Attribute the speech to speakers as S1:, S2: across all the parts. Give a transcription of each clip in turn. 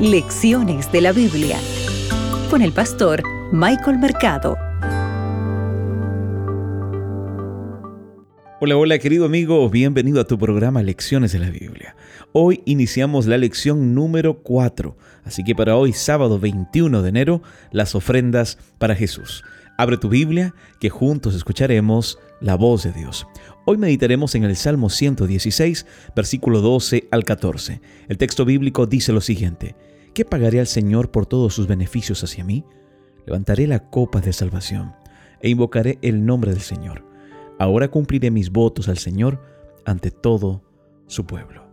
S1: Lecciones de la Biblia con el pastor Michael Mercado.
S2: Hola, hola querido amigo, bienvenido a tu programa Lecciones de la Biblia. Hoy iniciamos la lección número 4, así que para hoy sábado 21 de enero, las ofrendas para Jesús. Abre tu Biblia, que juntos escucharemos la voz de Dios. Hoy meditaremos en el Salmo 116, versículo 12 al 14. El texto bíblico dice lo siguiente, ¿qué pagaré al Señor por todos sus beneficios hacia mí? Levantaré la copa de salvación e invocaré el nombre del Señor. Ahora cumpliré mis votos al Señor ante todo su pueblo.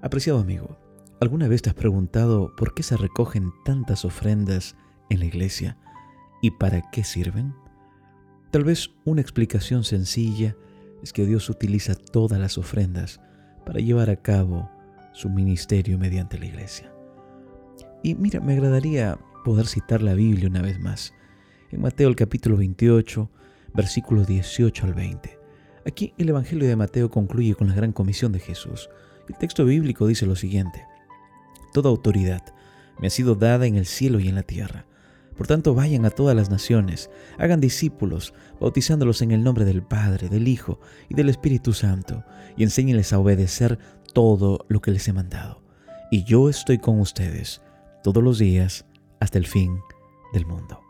S2: Apreciado amigo, ¿alguna vez te has preguntado por qué se recogen tantas ofrendas en la iglesia? ¿Y para qué sirven? Tal vez una explicación sencilla es que Dios utiliza todas las ofrendas para llevar a cabo su ministerio mediante la iglesia. Y mira, me agradaría poder citar la Biblia una vez más. En Mateo el capítulo 28, versículos 18 al 20. Aquí el Evangelio de Mateo concluye con la gran comisión de Jesús. El texto bíblico dice lo siguiente. Toda autoridad me ha sido dada en el cielo y en la tierra. Por tanto, vayan a todas las naciones, hagan discípulos, bautizándolos en el nombre del Padre, del Hijo y del Espíritu Santo, y enséñenles a obedecer todo lo que les he mandado. Y yo estoy con ustedes todos los días hasta el fin del mundo.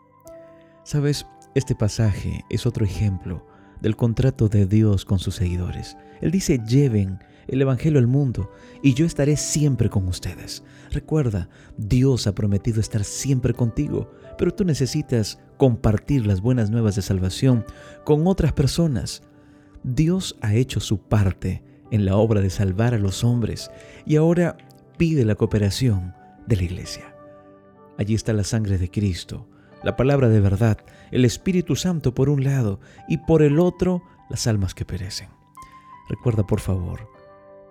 S2: Sabes, este pasaje es otro ejemplo del contrato de Dios con sus seguidores. Él dice, lleven el Evangelio al mundo y yo estaré siempre con ustedes. Recuerda, Dios ha prometido estar siempre contigo, pero tú necesitas compartir las buenas nuevas de salvación con otras personas. Dios ha hecho su parte en la obra de salvar a los hombres y ahora pide la cooperación de la iglesia. Allí está la sangre de Cristo, la palabra de verdad, el Espíritu Santo por un lado y por el otro las almas que perecen. Recuerda por favor,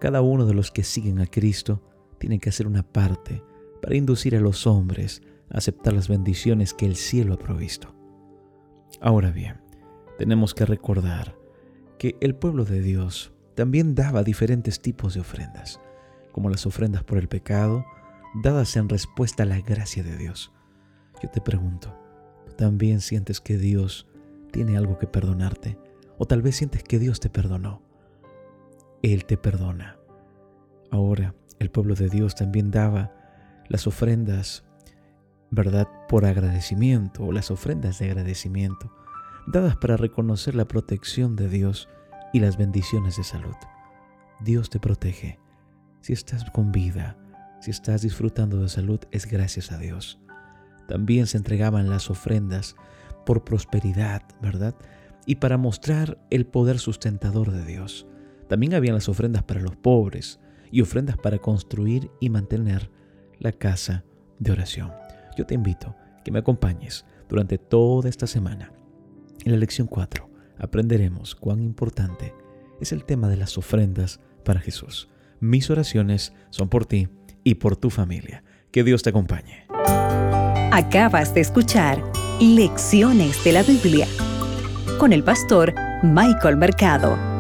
S2: cada uno de los que siguen a Cristo tiene que hacer una parte para inducir a los hombres a aceptar las bendiciones que el cielo ha provisto. Ahora bien, tenemos que recordar que el pueblo de Dios también daba diferentes tipos de ofrendas, como las ofrendas por el pecado, dadas en respuesta a la gracia de Dios. Yo te pregunto, ¿tú también sientes que Dios tiene algo que perdonarte? ¿O tal vez sientes que Dios te perdonó? Él te perdona. Ahora el pueblo de Dios también daba las ofrendas, ¿verdad? Por agradecimiento o las ofrendas de agradecimiento, dadas para reconocer la protección de Dios y las bendiciones de salud. Dios te protege. Si estás con vida, si estás disfrutando de salud, es gracias a Dios. También se entregaban las ofrendas por prosperidad, ¿verdad? Y para mostrar el poder sustentador de Dios. También habían las ofrendas para los pobres y ofrendas para construir y mantener la casa de oración. Yo te invito que me acompañes durante toda esta semana. En la lección 4 aprenderemos cuán importante es el tema de las ofrendas para Jesús. Mis oraciones son por ti y por tu familia. Que Dios te acompañe.
S1: Acabas de escuchar Lecciones de la Biblia con el pastor Michael Mercado.